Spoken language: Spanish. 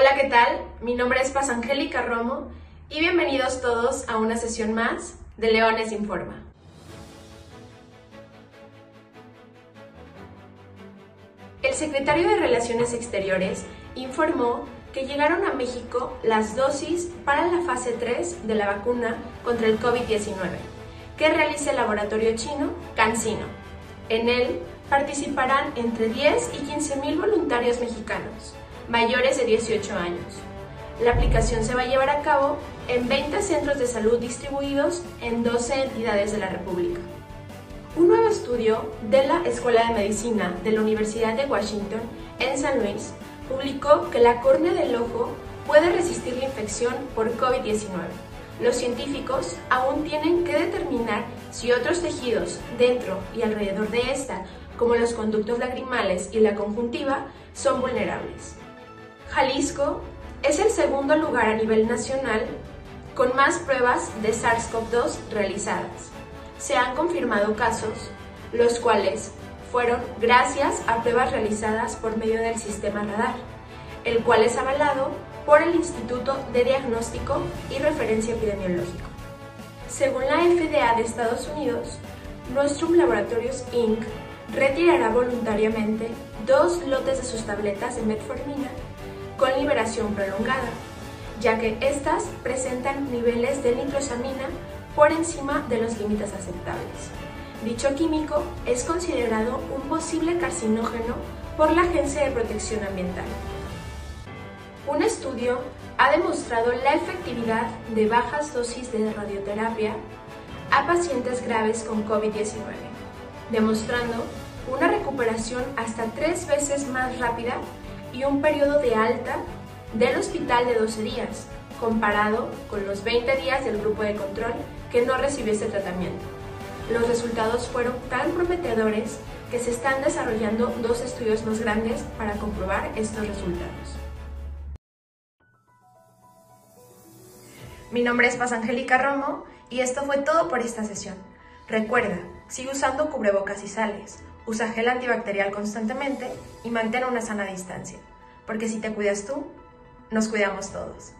Hola, ¿qué tal? Mi nombre es Paz Angélica Romo y bienvenidos todos a una sesión más de Leones Informa. El secretario de Relaciones Exteriores informó que llegaron a México las dosis para la fase 3 de la vacuna contra el COVID-19 que realiza el laboratorio chino CanSino. En él participarán entre 10 y 15 mil voluntarios mexicanos, mayores de 18 años. La aplicación se va a llevar a cabo en 20 centros de salud distribuidos en 12 entidades de la República. Un nuevo estudio de la Escuela de Medicina de la Universidad de Washington en San Luis publicó que la córnea del ojo puede resistir la infección por COVID-19. Los científicos aún tienen que determinar si otros tejidos dentro y alrededor de esta, como los conductos lagrimales y la conjuntiva, son vulnerables. Jalisco es el segundo lugar a nivel nacional con más pruebas de SARS-CoV-2 realizadas. Se han confirmado casos, los cuales fueron gracias a pruebas realizadas por medio del sistema radar, el cual es avalado por el Instituto de Diagnóstico y Referencia Epidemiológico. Según la FDA de Estados Unidos, Nostrum Laboratories Inc. retirará voluntariamente dos lotes de sus tabletas de metformina con liberación prolongada, ya que estas presentan niveles de nitrosamina por encima de los límites aceptables. Dicho químico es considerado un posible carcinógeno por la Agencia de Protección Ambiental. Un estudio ha demostrado la efectividad de bajas dosis de radioterapia a pacientes graves con COVID-19, demostrando una recuperación hasta tres veces más rápida y un periodo de alta del hospital de 12 días, comparado con los 20 días del grupo de control que no recibió este tratamiento. Los resultados fueron tan prometedores que se están desarrollando dos estudios más grandes para comprobar estos resultados. Mi nombre es Paz Angélica Romo y esto fue todo por esta sesión. Recuerda, sigue usando cubrebocas y sales, usa gel antibacterial constantemente y mantén una sana distancia, porque si te cuidas tú, nos cuidamos todos.